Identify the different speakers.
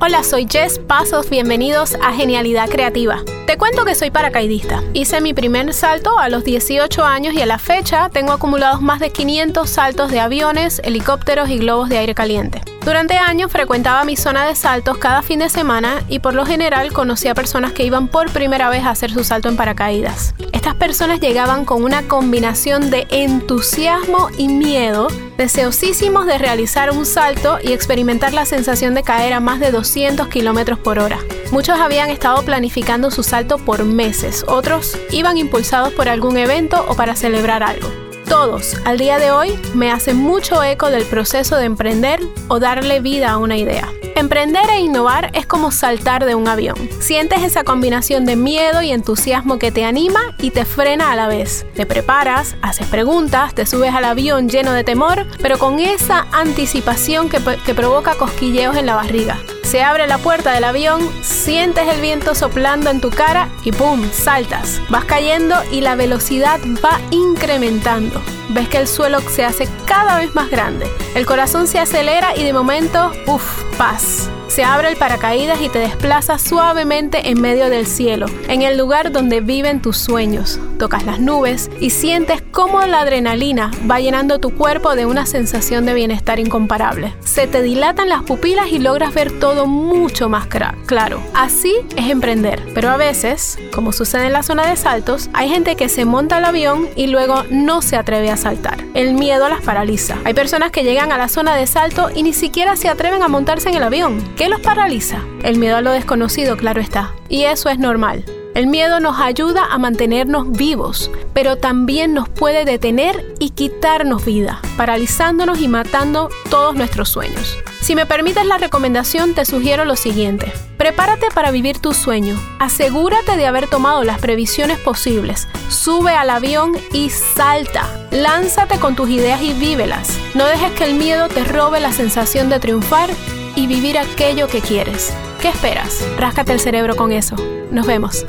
Speaker 1: Hola, soy Jess Pasos, bienvenidos a Genialidad Creativa. Te cuento que soy paracaidista. Hice mi primer salto a los 18 años y a la fecha tengo acumulados más de 500 saltos de aviones, helicópteros y globos de aire caliente. Durante años frecuentaba mi zona de saltos cada fin de semana y por lo general conocía personas que iban por primera vez a hacer su salto en paracaídas. Estas personas llegaban con una combinación de entusiasmo y miedo, deseosísimos de realizar un salto y experimentar la sensación de caer a más de 200 km por hora. Muchos habían estado planificando su salto por meses, otros iban impulsados por algún evento o para celebrar algo. Todos, al día de hoy, me hacen mucho eco del proceso de emprender o darle vida a una idea. Emprender e innovar es como saltar de un avión. Sientes esa combinación de miedo y entusiasmo que te anima y te frena a la vez. Te preparas, haces preguntas, te subes al avión lleno de temor, pero con esa anticipación que, que provoca cosquilleos en la barriga. Se abre la puerta del avión, sientes el viento soplando en tu cara y ¡pum! saltas. Vas cayendo y la velocidad va incrementando. Ves que el suelo se hace cada vez más grande. El corazón se acelera y de momento, ¡uff! Paz. Se abre el paracaídas y te desplazas suavemente en medio del cielo, en el lugar donde viven tus sueños. Tocas las nubes y sientes cómo la adrenalina va llenando tu cuerpo de una sensación de bienestar incomparable. Se te dilatan las pupilas y logras ver todo mucho más claro. Así es emprender. Pero a veces, como sucede en la zona de saltos, hay gente que se monta al avión y luego no se atreve a saltar. El miedo las paraliza. Hay personas que llegan a la zona de salto y ni siquiera se atreven a montarse en el avión. ¿Qué los paraliza? El miedo a lo desconocido, claro está. Y eso es normal. El miedo nos ayuda a mantenernos vivos, pero también nos puede detener y quitarnos vida, paralizándonos y matando todos nuestros sueños. Si me permites la recomendación, te sugiero lo siguiente. Prepárate para vivir tu sueño. Asegúrate de haber tomado las previsiones posibles. Sube al avión y salta. Lánzate con tus ideas y vívelas. No dejes que el miedo te robe la sensación de triunfar y vivir aquello que quieres. ¿Qué esperas? Ráscate el cerebro con eso. Nos vemos.